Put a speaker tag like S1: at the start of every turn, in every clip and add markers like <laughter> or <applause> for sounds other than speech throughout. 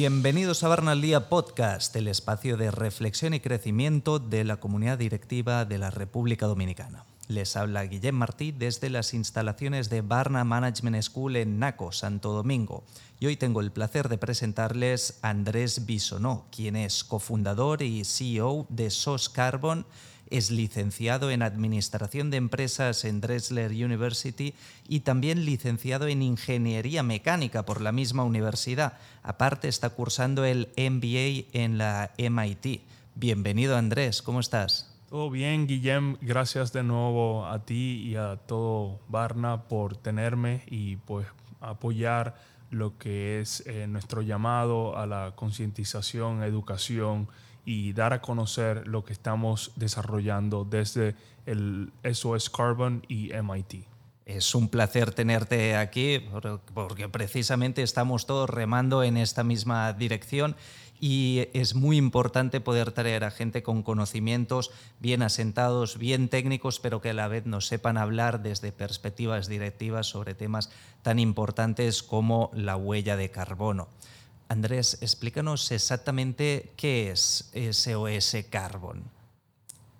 S1: Bienvenidos a Barna Día Podcast, el espacio de reflexión y crecimiento de la comunidad directiva de la República Dominicana. Les habla Guillem Martí desde las instalaciones de Barna Management School en Naco, Santo Domingo. Y hoy tengo el placer de presentarles a Andrés Bisonó, quien es cofundador y CEO de SOS Carbon es licenciado en Administración de Empresas en Dresler University y también licenciado en Ingeniería Mecánica por la misma universidad. Aparte está cursando el MBA en la MIT. Bienvenido Andrés, ¿cómo estás?
S2: Todo bien, Guillem. Gracias de nuevo a ti y a todo Barna por tenerme y pues apoyar lo que es eh, nuestro llamado a la concientización, educación y dar a conocer lo que estamos desarrollando desde el SOS Carbon y MIT.
S1: Es un placer tenerte aquí porque precisamente estamos todos remando en esta misma dirección y es muy importante poder traer a gente con conocimientos bien asentados, bien técnicos, pero que a la vez nos sepan hablar desde perspectivas directivas sobre temas tan importantes como la huella de carbono. Andrés, explícanos exactamente qué es SOS Carbon.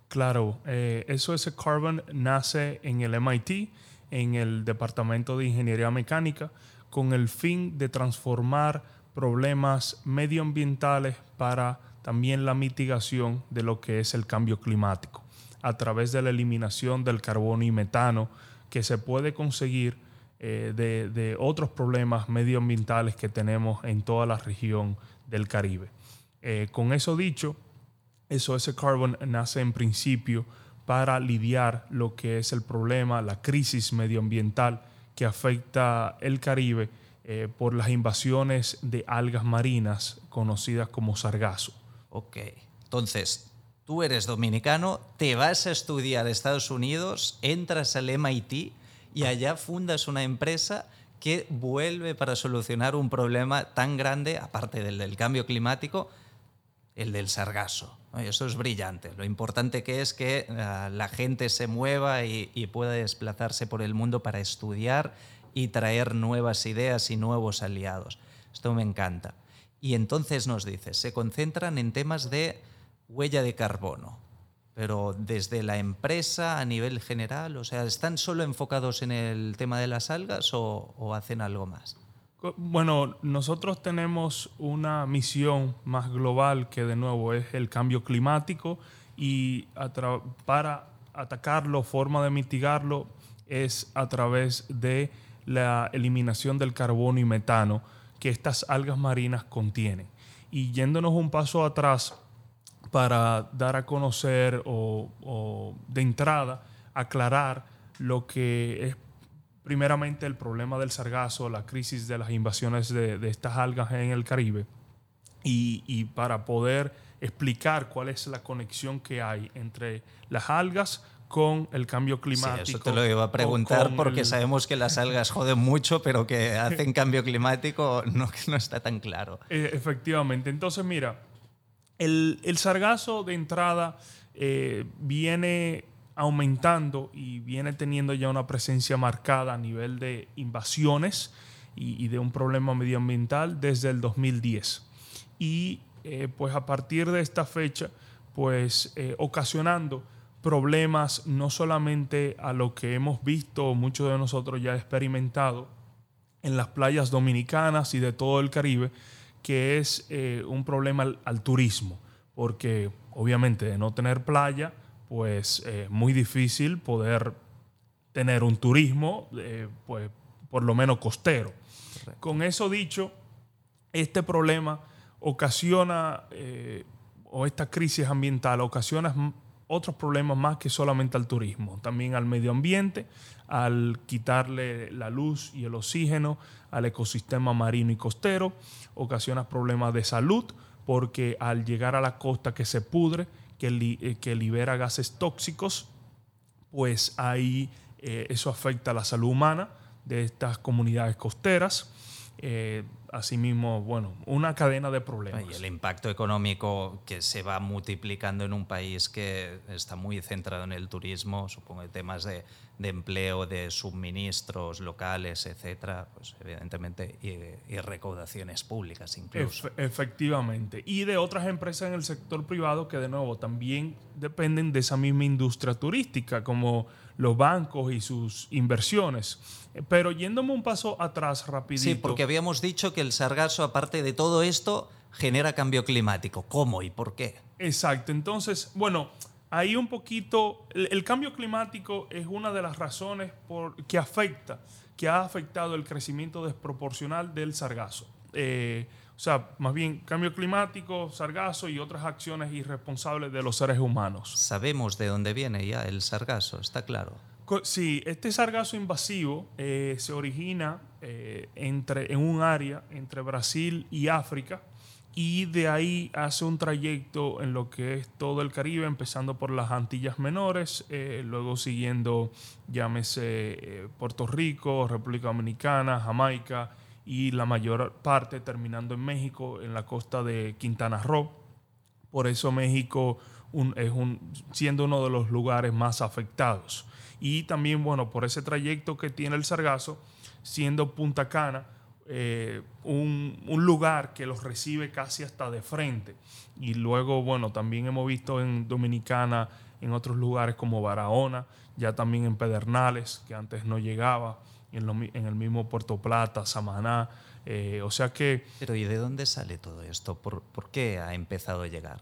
S2: Claro, SOS eh, Carbon nace en el MIT, en el Departamento de Ingeniería Mecánica, con el fin de transformar problemas medioambientales para también la mitigación de lo que es el cambio climático, a través de la eliminación del carbono y metano que se puede conseguir eh, de, otros problemas medioambientales que tenemos en toda la región del Caribe. Eh, con eso dicho, SOS Carbon nace en principio para lidiar lo que es el problema, la crisis medioambiental que afecta el Caribe eh, por las invasiones de algas marinas conocidas como sargazo.
S1: Ok, entonces tú eres dominicano, te vas a estudiar a Estados Unidos, entras al MIT y allá fundas una empresa que vuelve para solucionar un problema tan grande, aparte del cambio climático, el del sargazo. Eso es brillante. Lo importante que es que ah, la gente se mueva y, pueda desplazarse por el mundo para estudiar y traer nuevas ideas y nuevos aliados. Esto me encanta. Y entonces nos dice, se concentran en temas de huella de carbono pero desde la empresa a nivel general, o sea, ¿están solo enfocados en el tema de las algas o, hacen algo más?
S2: Bueno, nosotros tenemos una misión más global que de nuevo es el cambio climático y para atacarlo, forma de mitigarlo es a través de la eliminación del carbono y metano que estas algas marinas contienen. Y yéndonos un paso atrás, para dar a conocer o, de entrada aclarar lo que es primeramente el problema del sargazo, la crisis de las invasiones de, estas algas en el Caribe y, para poder explicar cuál es la conexión que hay entre las algas con el cambio climático.
S1: Sí, eso te lo iba a preguntar porque sabemos que las algas <laughs> joden mucho, pero que <laughs> hacen cambio climático no, no está tan claro.
S2: E, efectivamente. Entonces, mira, el, sargazo de entrada eh, viene aumentando y viene teniendo ya una presencia marcada a nivel de invasiones y, de un problema medioambiental desde el 2010. Y eh, pues a partir de esta fecha, pues eh, ocasionando problemas no solamente a lo que hemos visto, muchos de nosotros ya experimentado en las playas dominicanas y de todo el Caribe, que es eh, un problema al, turismo, porque obviamente de no tener playa, pues es muy difícil poder tener un turismo, eh, pues por lo menos costero. Con eso dicho, este problema ocasiona, eh, o esta crisis ambiental ocasiona otros problemas más que solamente al turismo, también al medio ambiente, al quitarle la luz y el oxígeno al ecosistema marino y costero, ocasiona problemas de salud porque al llegar a la costa que se pudre, que, eh, libera gases tóxicos, pues ahí eh, eso afecta a la salud humana de estas comunidades costeras. Eh, asimismo, bueno, una cadena de problemas.
S1: Y el impacto económico que se va multiplicando en un país que está muy centrado en el turismo, supongo, temas de, de empleo, de suministros locales, etcétera, pues evidentemente, y, y recaudaciones públicas incluso.
S2: efectivamente. Y de otras empresas en el sector privado que, de nuevo, también dependen de esa misma industria turística, como los bancos y sus inversiones. Pero yéndome un paso atrás rapidito.
S1: Sí, porque habíamos dicho que el sargazo, aparte de todo esto, genera cambio climático. ¿Cómo y por qué?
S2: Exacto. Entonces, bueno, ahí un poquito, el, cambio climático es una de las razones por, que afecta, que ha afectado el crecimiento desproporcional del sargazo. Eh, o sea, más bien cambio climático, sargazo y otras acciones irresponsables de los seres humanos.
S1: Sabemos de dónde viene ya el sargazo, está claro.
S2: Sí, este sargazo invasivo eh, se origina eh, entre, en un área entre Brasil y África y de ahí hace un trayecto en lo que es todo el Caribe, empezando por las Antillas Menores, eh, luego siguiendo, llámese Puerto Rico, República Dominicana, Jamaica y la mayor parte terminando en México, en la costa de Quintana Roo. Por eso México es un, siendo uno de los lugares más afectados. Y también, bueno, por ese trayecto que tiene el Sargazo, siendo Punta Cana eh, un, un, lugar que los recibe casi hasta de frente. Y luego, bueno, también hemos visto en Dominicana, en otros lugares como Barahona, ya también en Pedernales, que antes no llegaba en, el mismo Puerto Plata, Samaná. Eh, o sea que...
S1: Pero ¿y de dónde sale todo esto? ¿Por, ¿Por, qué ha empezado a llegar?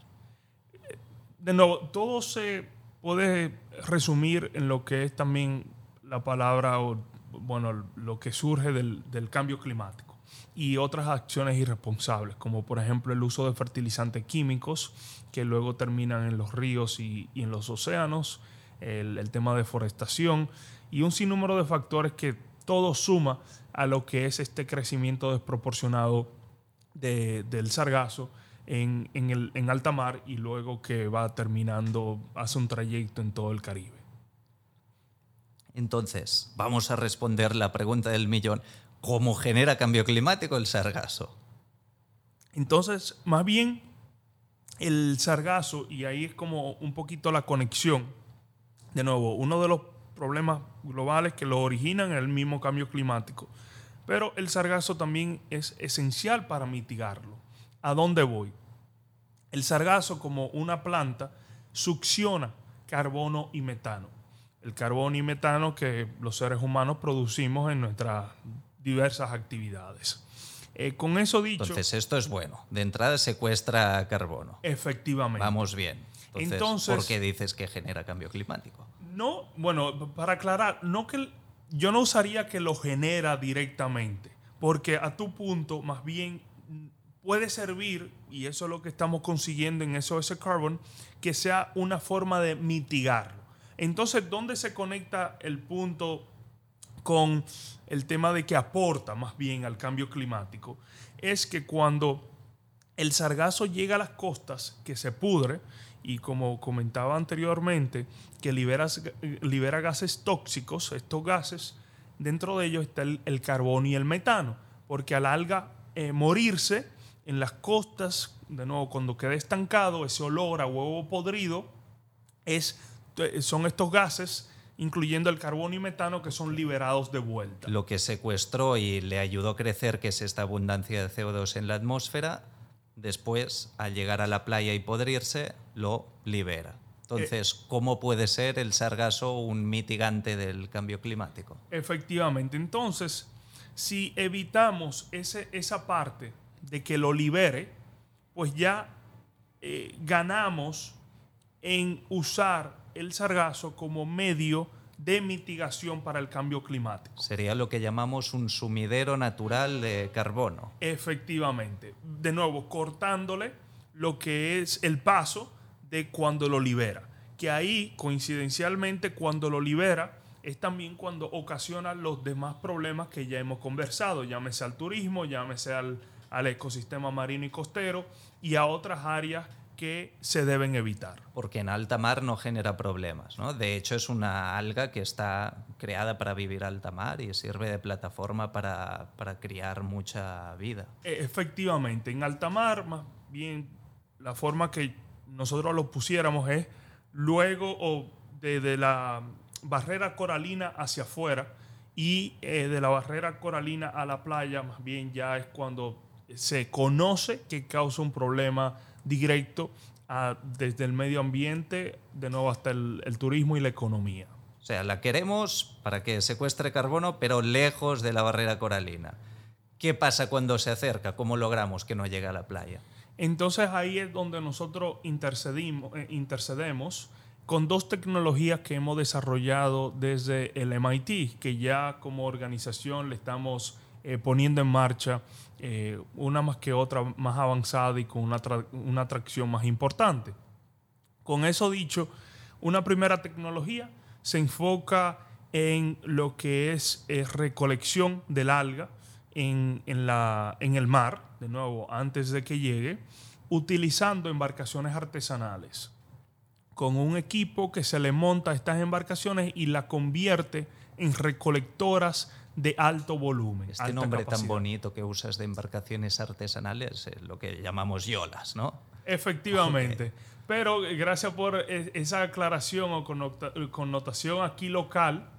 S2: De nuevo, todo se puede resumir en lo que es también la palabra, o, bueno, lo que surge del, del cambio climático y otras acciones irresponsables, como por ejemplo el uso de fertilizantes químicos que luego terminan en los ríos y, y en los océanos, el, el, tema de deforestación y un sinnúmero de factores que todo suma a lo que es este crecimiento desproporcionado del sargazo en, el, en alta mar y luego que va terminando, hace un trayecto en todo el Caribe.
S1: Entonces, vamos a responder la pregunta del millón. ¿Cómo genera cambio climático el sargazo?
S2: Entonces, más bien, el sargazo, y ahí es como un poquito la conexión, de nuevo, uno de los problemas globales que lo originan el mismo cambio climático. Pero el sargazo también es esencial para mitigarlo. ¿A dónde voy? El sargazo como una planta succiona carbono y metano. El carbono y metano que los seres humanos producimos en nuestras diversas actividades. Eh, con eso dicho...
S1: Entonces esto es bueno. De entrada secuestra carbono.
S2: Efectivamente.
S1: Vamos bien. Entonces, ¿por qué dices que genera cambio climático?
S2: No, bueno, para aclarar, no que yo no usaría que lo genera directamente, porque a tu punto, más bien puede servir, y eso es lo que estamos consiguiendo en SOS Carbon, que sea una forma de mitigarlo. Entonces, ¿dónde se conecta el punto con el tema de que aporta más bien al cambio climático? Es que cuando el sargazo llega a las costas, que se pudre, y como comentaba anteriormente, que libera, libera gases tóxicos, estos gases, dentro de ellos está el, carbono y el metano, porque al alga eh, morirse en las costas, de nuevo, cuando queda estancado, ese olor a huevo podrido, es, son estos gases incluyendo el carbono y metano que son liberados de vuelta.
S1: Lo que secuestró y le ayudó a crecer, que es esta abundancia de CO2 en la atmósfera, después, al llegar a la playa y podrirse, lo libera. Entonces, eh, ¿cómo puede ser el sargazo un mitigante del cambio climático?
S2: Efectivamente. Entonces, si evitamos ese, esa parte de que lo libere, pues ya eh, ganamos en usar el sargazo como medio de mitigación para el cambio climático.
S1: Sería lo que llamamos un sumidero natural de carbono.
S2: Efectivamente. De nuevo, cortándole lo que es el paso de cuando lo libera. Que ahí, coincidencialmente, cuando lo libera, es también cuando ocasiona los demás problemas que ya hemos conversado, llámese al turismo, llámese al, al ecosistema marino y costero y a otras áreas que se deben evitar.
S1: Porque en alta mar no genera problemas, ¿no? De hecho, es una alga que está creada para vivir alta mar y sirve de plataforma para, para criar mucha vida.
S2: E, efectivamente, en alta mar, más bien la forma que nosotros lo pusiéramos es luego o desde la barrera coralina hacia afuera y eh, de la barrera coralina a la playa, más bien ya es cuando se conoce que causa un problema directo desde el medio ambiente, de nuevo hasta el, turismo y la economía.
S1: O sea, la queremos para que secuestre carbono, pero lejos de la barrera coralina. ¿Qué pasa cuando se acerca? ¿Cómo logramos que no llegue a la playa?
S2: Entonces ahí es donde nosotros intercedimos, eh, intercedemos con dos tecnologías que hemos desarrollado desde el MIT, que ya como organización le estamos eh, poniendo en marcha eh, una más que otra más avanzada y con una, una atracción más importante. Con eso dicho, una primera tecnología se enfoca en lo que es eh, recolección del alga en, la, en el mar, de nuevo, antes de que llegue, utilizando embarcaciones artesanales, con un equipo que se le monta a estas embarcaciones y la convierte en recolectoras de alto volumen.
S1: Este nombre tan bonito que usas de embarcaciones artesanales, es lo que llamamos yolas, ¿no?
S2: Efectivamente. Pero gracias por e, esa aclaración o connotación aquí local,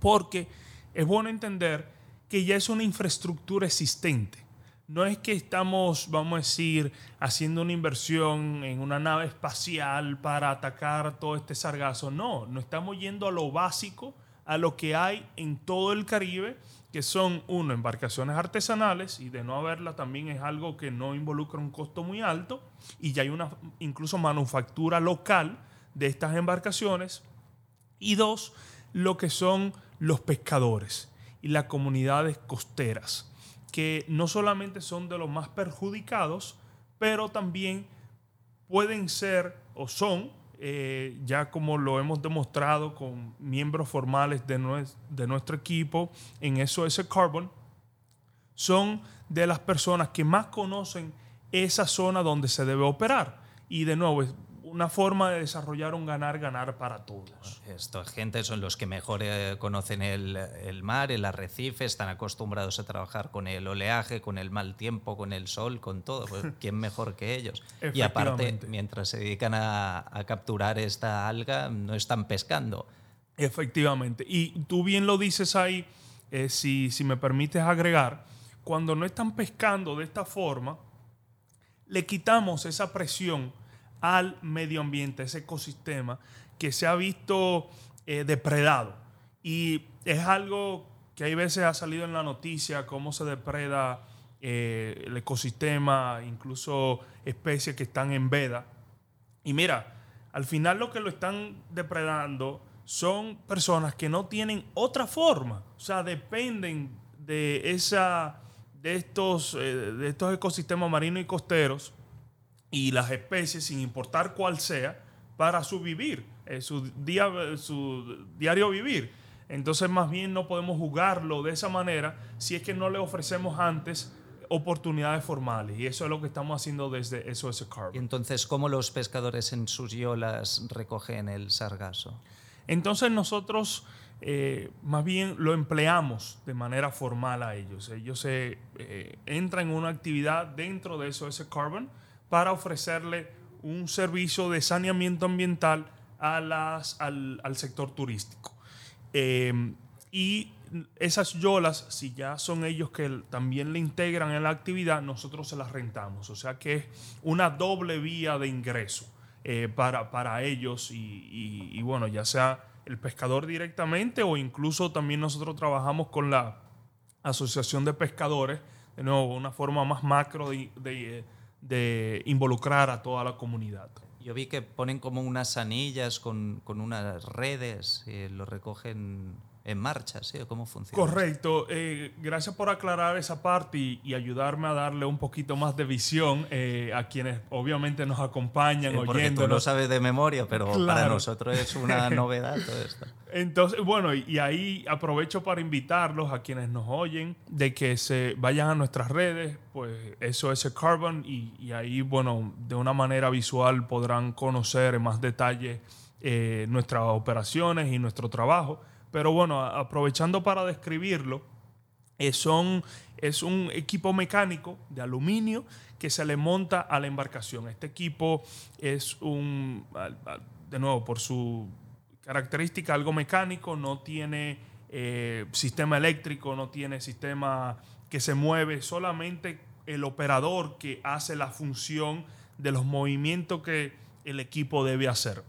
S2: porque es bueno entender que ya es una infraestructura existente. No es que estamos, vamos a decir, haciendo una inversión en una nave espacial para atacar todo este sargazo. No, no estamos yendo a lo básico a lo que hay en todo el Caribe, que son, uno, embarcaciones artesanales, y de no haberla también es algo que no involucra un costo muy alto, y ya hay una incluso manufactura local de estas embarcaciones, y dos, lo que son los pescadores y las comunidades costeras, que no solamente son de los más perjudicados, pero también pueden ser o son eh, ya como lo hemos demostrado con miembros formales de, de nuestro equipo en SOS Carbon, son de las personas que más conocen esa zona donde se debe operar. Y de nuevo, una forma de desarrollar un ganar-ganar para todos.
S1: Esta gente son los que mejor eh, conocen el, el, mar, el arrecife, están acostumbrados a trabajar con el oleaje, con el mal tiempo, con el sol, con todo. Pues, <laughs> ¿Quién mejor que ellos? Y aparte, mientras se dedican a, a capturar esta alga, no están pescando.
S2: Efectivamente. Y tú bien lo dices ahí, eh, si, si me permites agregar, cuando no están pescando de esta forma, le quitamos esa presión al medio ambiente, ese ecosistema que se ha visto eh, depredado. Y es algo que hay veces ha salido en la noticia, cómo se depreda eh, el ecosistema, incluso especies que están en veda. Y mira, al final lo que lo están depredando son personas que no tienen otra forma, o sea, dependen de, esa, de, estos, eh, de estos ecosistemas marinos y costeros y las especies, sin importar cuál sea, para su vivir, eh, su, día, su diario vivir. Entonces, más bien no podemos jugarlo de esa manera si es que no le ofrecemos antes oportunidades formales. Y eso es lo que estamos haciendo desde SOS Carbon.
S1: ¿Y entonces cómo los pescadores en sus yolas recogen el sargazo?
S2: Entonces nosotros eh, más bien lo empleamos de manera formal a ellos. Ellos se eh, entran en una actividad dentro de SOS Carbon para ofrecerle un servicio de saneamiento ambiental a las, al, sector turístico. Eh, y esas yolas, si ya son ellos que también le integran en la actividad, nosotros se las rentamos. O sea que es una doble vía de ingreso eh, para, para, ellos y, y, bueno, ya sea el pescador directamente o incluso también nosotros trabajamos con la Asociación de Pescadores, de nuevo, una forma más macro de, de de involucrar a toda la comunidad.
S1: Yo vi que ponen como unas anillas con, con unas redes y lo recogen en marcha, ¿sí? ¿Cómo funciona?
S2: Correcto. Eh, gracias por aclarar esa parte y, ayudarme a darle un poquito más de visión eh, a quienes obviamente nos acompañan
S1: oyendo. Porque tú lo sabes de memoria, pero para nosotros es una <laughs> novedad todo esto.
S2: Entonces, bueno, y, ahí aprovecho para invitarlos a quienes nos oyen de que se vayan a nuestras redes, pues eso es Carbon, y, y ahí, bueno, de una manera visual podrán conocer en más detalle eh, nuestras operaciones y nuestro trabajo. Pero bueno, aprovechando para describirlo, eh, son, es un equipo mecánico de aluminio que se le monta a la embarcación. Este equipo es un, de nuevo, por su característica, algo mecánico, no tiene eh, sistema eléctrico, no tiene sistema que se mueve, solamente el operador que hace la función de los movimientos que el equipo debe hacer.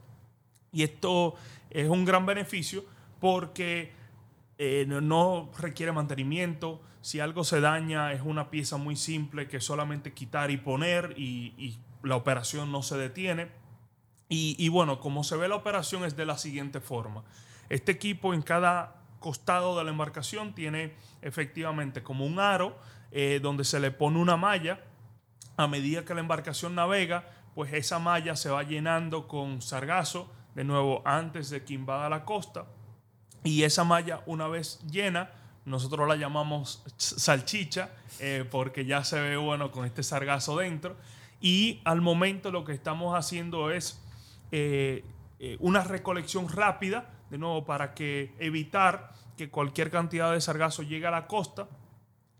S2: Y esto es un gran beneficio porque eh, no requiere mantenimiento. Si algo se daña, es una pieza muy simple que solamente quitar y poner y, la operación no se detiene. Y, bueno, como se ve la operación es de la siguiente forma. Este equipo en cada costado de la embarcación tiene efectivamente como un aro eh, donde se le pone una malla. A medida que la embarcación navega, pues esa malla se va llenando con sargazo, de nuevo antes de que invada la costa y esa malla, una vez llena, nosotros la llamamos salchicha, eh, porque ya se ve bueno con este sargazo dentro. Y al momento lo que estamos haciendo es eh, eh, una recolección rápida, de nuevo, para que evitar que cualquier cantidad de sargazo llegue a la costa.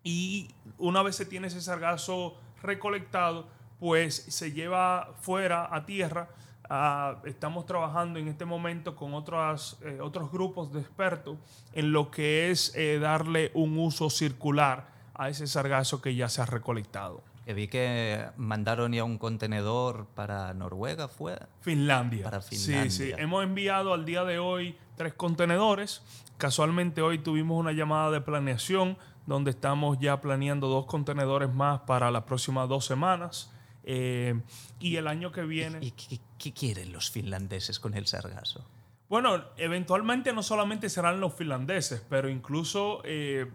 S2: Y una vez se tiene ese sargazo recolectado, pues se lleva fuera a tierra Ah, estamos trabajando en este momento con otras, eh, otros grupos de expertos en lo que es eh, darle un uso circular a ese sargazo que ya se ha recolectado.
S1: Que vi que mandaron ya un contenedor para Noruega, ¿fue?
S2: Finlandia.
S1: Para Finlandia.
S2: Sí, sí. Hemos enviado al día de hoy tres contenedores. Casualmente hoy tuvimos una llamada de planeación donde estamos ya planeando dos contenedores más para las próximas dos semanas. Eh, y el año que viene...
S1: ¿Y, qué, quieren los finlandeses con el sargazo?
S2: Bueno, eventualmente no solamente serán los finlandeses, pero incluso eh,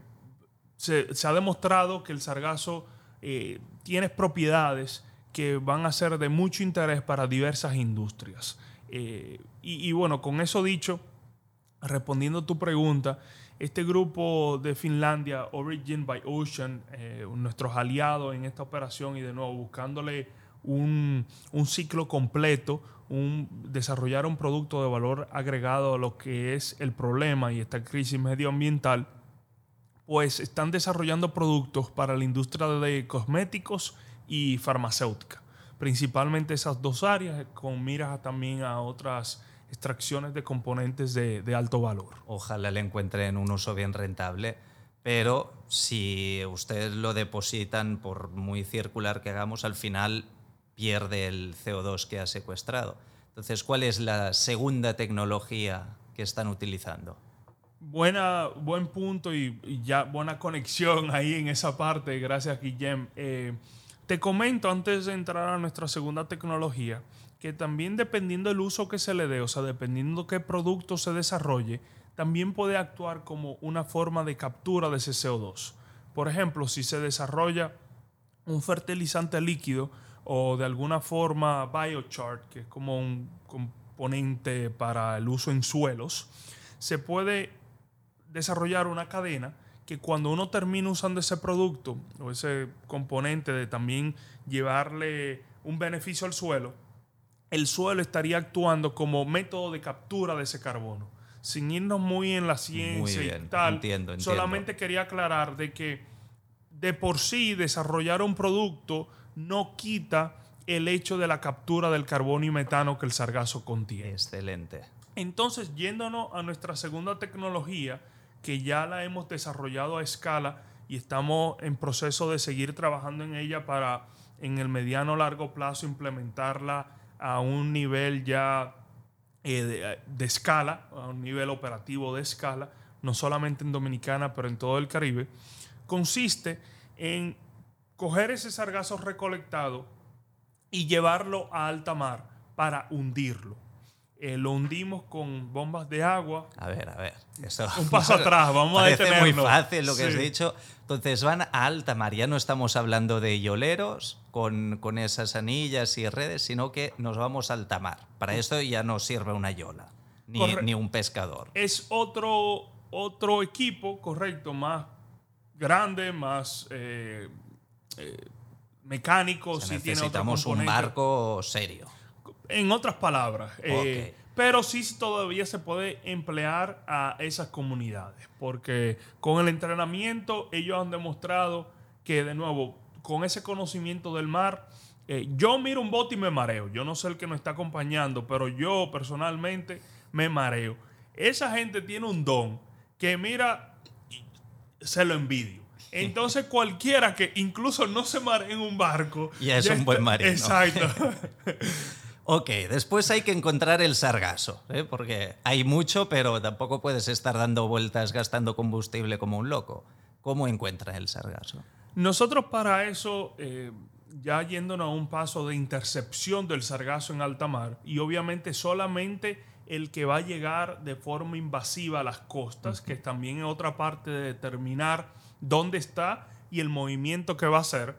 S2: se, ha demostrado que el sargazo eh, tiene propiedades que van a ser de mucho interés para diversas industrias. y, bueno, con eso dicho, respondiendo a tu pregunta, este grupo de Finlandia, Origin by Ocean, eh, nuestros aliados en esta operación y de nuevo buscándole un, ciclo completo, un, desarrollar un producto de valor agregado a lo que es el problema y esta crisis medioambiental, pues están desarrollando productos para la industria de cosméticos y farmacéutica. Principalmente esas dos áreas, con miras también a otras extracciones de componentes de, alto valor.
S1: Ojalá le encuentren un uso bien rentable, pero si ustedes lo depositan, por muy circular que hagamos, al final pierde el CO2 que ha secuestrado. Entonces, ¿cuál es la segunda tecnología que están utilizando?
S2: Buena, buen punto y, ya buena conexión ahí en esa parte. Gracias, Guillem. Eh, te comento antes de entrar a nuestra segunda tecnología que también dependiendo del uso que se le dé, o sea, dependiendo qué producto se desarrolle, también puede actuar como una forma de captura de ese CO2. Por ejemplo, si se desarrolla un fertilizante líquido o de alguna forma biochar, que es como un componente para el uso en suelos, se puede desarrollar una cadena que cuando uno termina usando ese producto o ese componente de también llevarle un beneficio al suelo, el suelo estaría actuando como método de captura de ese carbono. Sin irnos muy en la ciencia y tal, solamente quería aclarar de que de por sí desarrollar un producto no quita el hecho de la captura del carbono y metano que el sargazo contiene.
S1: Excelente.
S2: Entonces, yéndonos a nuestra segunda tecnología, que ya la hemos desarrollado a escala y estamos en proceso de seguir trabajando en ella para en el mediano largo plazo implementarla a un nivel ya eh, de, escala, a un nivel operativo de escala, no solamente en Dominicana, pero en todo el Caribe, consiste en coger ese sargazo recolectado y llevarlo a alta mar para hundirlo. Eh, lo hundimos con bombas de agua.
S1: A ver, a ver. Eso,
S2: Un paso <laughs> atrás, vamos a
S1: parece muy fácil lo que has dicho. Entonces van a alta mar. Ya no estamos hablando de yoleros con, con esas anillas y redes, sino que nos vamos a alta mar. Para esto ya no sirve una yola, ni,
S2: Corre-
S1: ni un pescador.
S2: Es otro, otro equipo, correcto, más grande, más eh, eh, mecánico,
S1: O sea,
S2: sí tiene otro
S1: necesitamos un barco serio.
S2: En otras palabras. eh, pero sí todavía se puede emplear a esas comunidades. Porque con el entrenamiento ellos han demostrado que, de nuevo, con ese conocimiento del mar, eh, yo miro un bote y me mareo. Yo no sé el que nos está acompañando, pero yo personalmente me mareo. Esa gente tiene un don que mira, y se lo envidio. <laughs> Entonces cualquiera que incluso no se maree en un barco.
S1: Ya es un buen marino.
S2: Exacto. <laughs> <laughs>
S1: Ok, después hay que encontrar el sargazo, ¿eh? porque hay mucho, pero tampoco puedes estar dando vueltas gastando combustible como un loco. ¿Cómo encuentra el sargazo?
S2: Nosotros para eso, eh, ya yéndonos a un paso de intercepción del sargazo en alta mar, y obviamente solamente el que va a llegar de forma invasiva a las costas, que también es otra parte de determinar dónde está y el movimiento que va a hacer.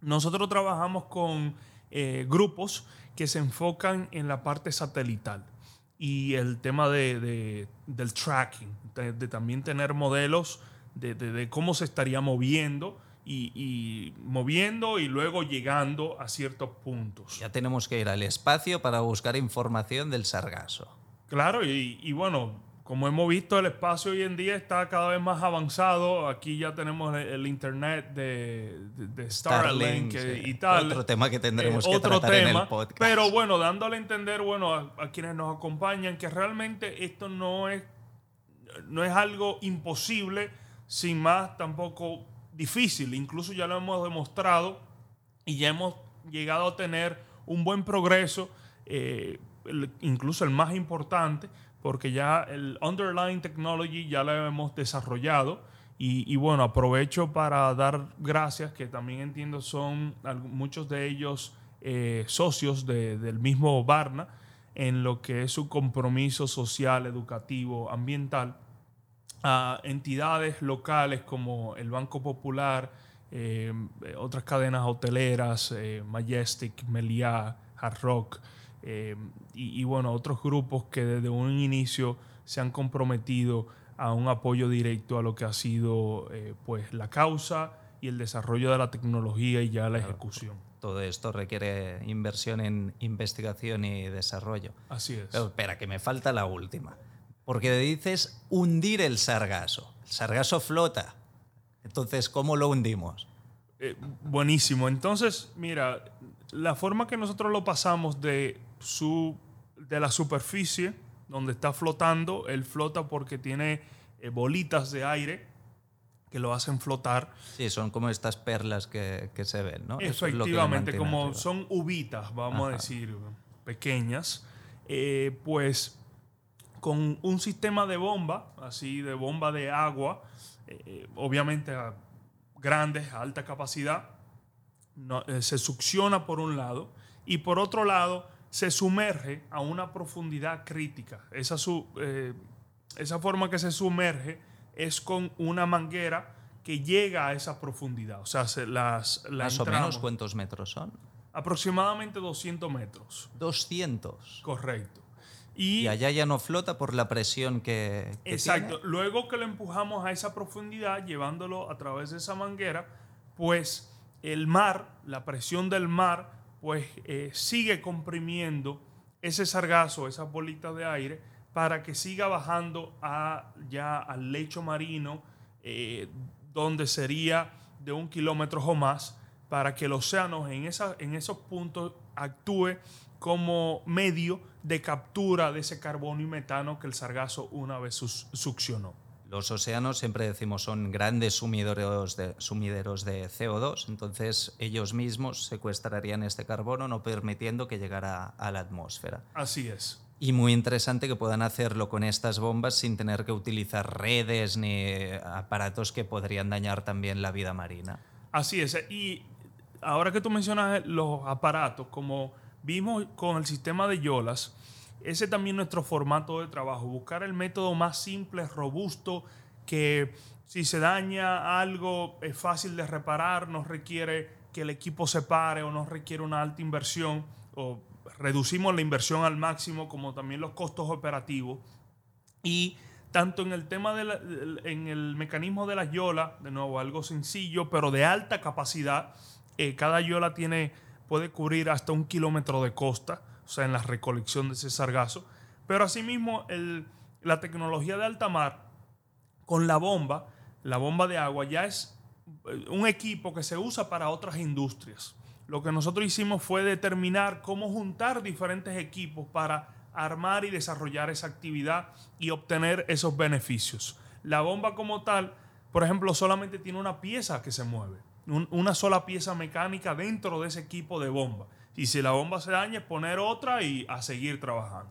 S2: Nosotros trabajamos con eh, grupos que se enfocan en la parte satelital y el tema de, de- del tracking, de, de también tener modelos de, de- cómo se estaría moviendo y, y moviendo y luego llegando a ciertos puntos.
S1: Ya tenemos que ir al espacio para buscar información del sargazo.
S2: Claro, y, y bueno, como hemos visto, el espacio hoy en día está cada vez más avanzado. Aquí ya tenemos el, el internet de, de- de Starlink,
S1: Starlink,
S2: eh, y tal.
S1: Otro tema que tendremos
S2: Eh,
S1: que
S2: otro
S1: tratar en
S2: tema,
S1: el podcast.
S2: Pero bueno, dándole a entender, bueno, a, a quienes nos acompañan, que realmente esto no es, no es algo imposible, sin más tampoco difícil. Incluso ya lo hemos demostrado y ya hemos llegado a tener un buen progreso, eh, el- incluso el más importante, porque ya el underlying technology ya lo hemos desarrollado. Y, y bueno, aprovecho para dar gracias, que también entiendo son muchos de ellos eh, socios de- del mismo Barna, en lo que es su compromiso social, educativo, ambiental a entidades locales como el Banco Popular, eh, otras cadenas hoteleras, eh, Majestic, Meliá, Hard Rock, eh, y, y bueno, otros grupos que desde un inicio se han comprometido a un apoyo directo a lo que ha sido eh, pues la causa y el desarrollo de la tecnología y ya la ejecución.
S1: Todo esto requiere inversión en investigación y desarrollo.
S2: Así es.
S1: Pero espera, que me falta la última. Porque dices hundir el sargazo. El sargazo flota. Entonces, ¿cómo lo hundimos?
S2: Eh, buenísimo. Entonces, mira, la forma que nosotros lo pasamos de, su, de la superficie, donde está flotando, él flota porque tiene eh, bolitas de aire que lo hacen flotar.
S1: Sí, son como estas perlas que, que se ven, ¿no? Es
S2: Efectivamente, como
S1: arriba.
S2: son uvitas, vamos a decir, pequeñas, eh, pues con un sistema de bomba, así de bomba de agua, eh, obviamente a grandes, a alta capacidad, no- eh, se succiona por un lado y por otro lado se sumerge a una profundidad crítica. Esa, su- eh, esa forma que se sumerge es con una manguera que llega a esa profundidad. O sea, se las, la
S1: Más o menos, ¿cuántos metros son?
S2: Aproximadamente 200 metros.
S1: 200.
S2: Correcto. Y,
S1: Y allá ya no flota por la presión que, que
S2: exacto.
S1: tiene.
S2: Luego que lo empujamos a esa profundidad, llevándolo a través de esa manguera, pues el mar, la presión del mar, pues eh, sigue comprimiendo ese sargazo, esas bolitas de aire, para que siga bajando a, ya al lecho marino, eh, donde sería de un kilómetro o más, para que el océano en, en esos puntos actúe como medio de captura de ese carbono y metano que el sargazo una vez succionó.
S1: Los océanos, siempre decimos, son grandes sumideros de, sumideros de CO2, entonces ellos mismos secuestrarían este carbono, no permitiendo que llegara a la atmósfera.
S2: Así es.
S1: Y muy interesante que puedan hacerlo con estas bombas sin tener que utilizar redes ni aparatos que podrían dañar también la vida marina.
S2: Así es. Y ahora que tú mencionas los aparatos, como vimos con el sistema de Yolas, ese también nuestro formato de trabajo, buscar el método más simple, robusto, que si se daña algo es fácil de reparar, no requiere que el equipo se pare o no requiere una alta inversión o reducimos la inversión al máximo como también los costos operativos. Y tanto en el tema de en el mecanismo de las yolas, de nuevo algo sencillo pero de alta capacidad, eh, cada yola tiene puede cubrir hasta un kilómetro de costa, o sea en la recolección de ese sargazo, pero asimismo el, la tecnología de alta mar con la bomba, la bomba de agua ya es eh, un equipo que se usa para otras industrias. Lo que nosotros hicimos fue determinar cómo juntar diferentes equipos para armar y desarrollar esa actividad y obtener esos beneficios. La bomba como tal, por ejemplo, solamente tiene una pieza que se mueve, una sola pieza mecánica dentro de ese equipo de bomba. Y si la bomba se daña, poner otra y a seguir trabajando.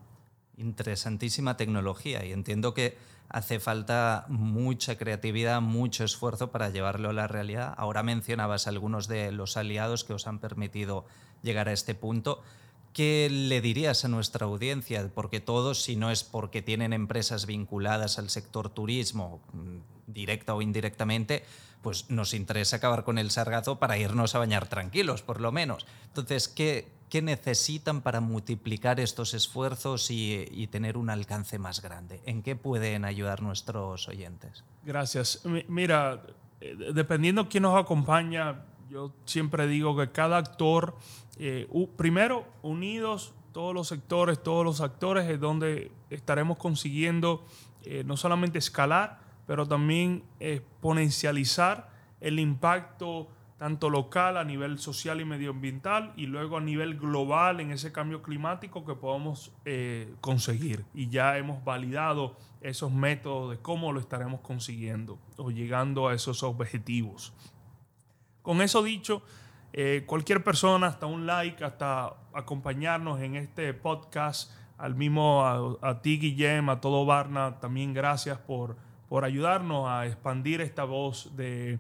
S1: Interesantísima tecnología y entiendo que hace falta mucha creatividad, mucho esfuerzo para llevarlo a la realidad. Ahora mencionabas algunos de los aliados que os han permitido llegar a este punto. ¿Qué le dirías a nuestra audiencia? Porque todos, si no es porque tienen empresas vinculadas al sector turismo, directa o indirectamente, pues nos interesa acabar con el sargazo para irnos a bañar tranquilos, por lo menos. Entonces, ¿qué, ¿qué necesitan para multiplicar estos esfuerzos y, tener un alcance más grande? ¿En qué pueden ayudar nuestros oyentes?
S2: Gracias. Mira, eh, dependiendo quién nos acompaña, yo siempre digo que cada actor, eh, primero, unidos, todos los sectores, todos los actores, es donde estaremos consiguiendo eh, no solamente escalar, pero también exponencializar el impacto tanto local a nivel social y medioambiental y luego a nivel global en ese cambio climático que podamos eh, conseguir. Y ya hemos validado esos métodos de cómo lo estaremos consiguiendo o llegando a esos objetivos. Con eso dicho, eh, cualquier persona, hasta un like, hasta acompañarnos en este podcast, al mismo a, a ti Guillem, a todo Barna, también gracias por por ayudarnos a expandir esta voz de,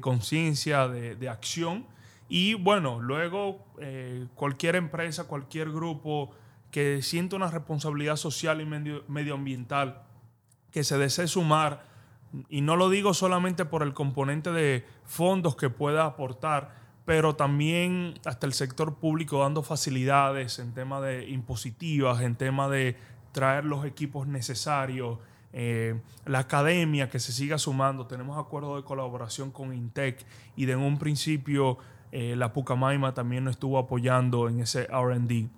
S2: conciencia, de, acción. Y bueno, luego eh, cualquier empresa, cualquier grupo que sienta una responsabilidad social y medioambiental, que se desee sumar, y no lo digo solamente por el componente de fondos que pueda aportar, pero también hasta el sector público dando facilidades en tema de impositivas, en tema de traer los equipos necesarios, eh, la academia que se siga sumando. Tenemos acuerdos de colaboración con Intec y de un principio eh, la Pucamaima también nos estuvo apoyando en ese RD.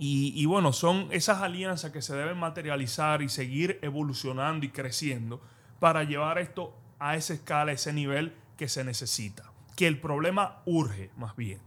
S2: Y, bueno, son esas alianzas que se deben materializar y seguir evolucionando y creciendo para llevar esto a esa escala, ese nivel que se necesita. Que el problema urge, más bien.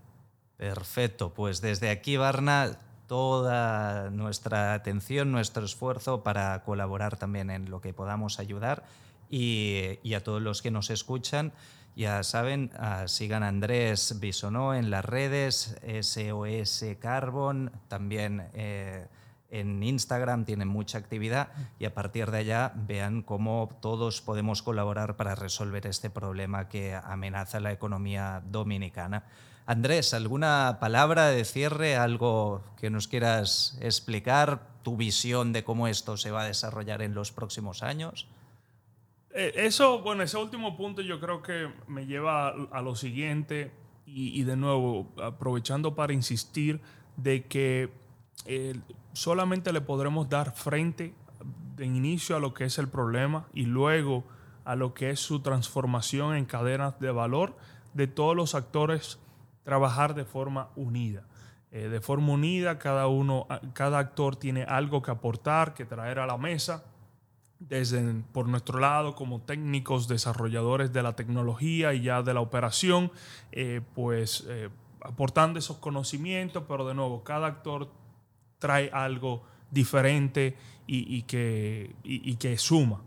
S1: Perfecto, pues desde aquí, Barna, toda nuestra atención, nuestro esfuerzo para colaborar también en lo que podamos ayudar y, a todos los que nos escuchan. Ya saben, ah, sigan a Andrés Bisonó en las redes, SOS Carbon, también eh, en Instagram tienen mucha actividad y a partir de allá vean cómo todos podemos colaborar para resolver este problema que amenaza la economía dominicana. Andrés, ¿alguna palabra de cierre, algo que nos quieras explicar, tu visión de cómo esto se va a desarrollar en los próximos años?
S2: Eh, eso, bueno, ese último punto yo creo que me lleva a, lo siguiente y, de nuevo, aprovechando para insistir de que eh, solamente le podremos dar frente de inicio a lo que es el problema y luego a lo que es su transformación en cadenas de valor de todos los actores trabajar de forma unida. Eh, de forma unida, cada uno, cada actor tiene algo que aportar, que traer a la mesa, desde por nuestro lado como técnicos, desarrolladores de la tecnología y ya de la operación, eh, pues eh, aportando esos conocimientos, pero de nuevo, cada actor trae algo diferente y, que, y que suma.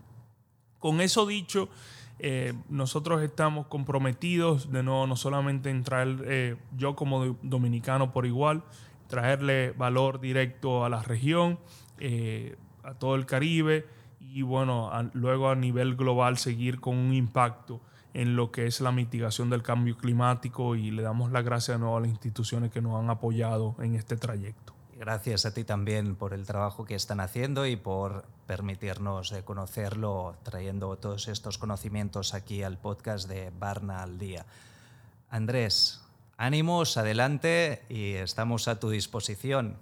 S2: Con eso dicho, eh, nosotros estamos comprometidos de nuevo no solamente en traer, eh, yo como dominicano por igual, traerle valor directo a la región, eh, a todo el Caribe y bueno, luego a nivel global seguir con un impacto en lo que es la mitigación del cambio climático y le damos las gracias de nuevo a las instituciones que nos han apoyado en este trayecto.
S1: Gracias a ti también por el trabajo que están haciendo y por permitirnos conocerlo trayendo todos estos conocimientos aquí al podcast de Barna al Día. Andrés, ánimos, adelante y estamos a tu disposición.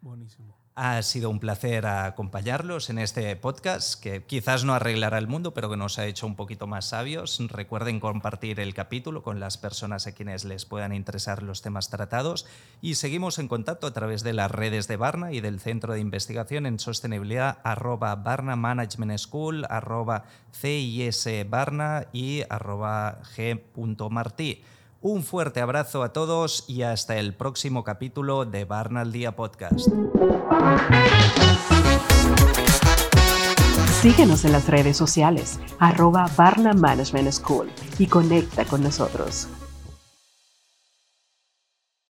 S2: Buenísimo.
S1: Ha sido un placer acompañarlos en este podcast que quizás no arreglará el mundo, pero que nos ha hecho un poquito más sabios. Recuerden compartir el capítulo con las personas a quienes les puedan interesar los temas tratados y seguimos en contacto a través de las redes de Barna y del Centro de Investigación en Sostenibilidad arroba Barna Management School arroba CIS Barna y arroba G.martí. Un fuerte abrazo a todos y hasta el próximo capítulo de Barna al Día Podcast.
S3: Síguenos en las redes sociales, arroba Barna Management School y conecta con nosotros.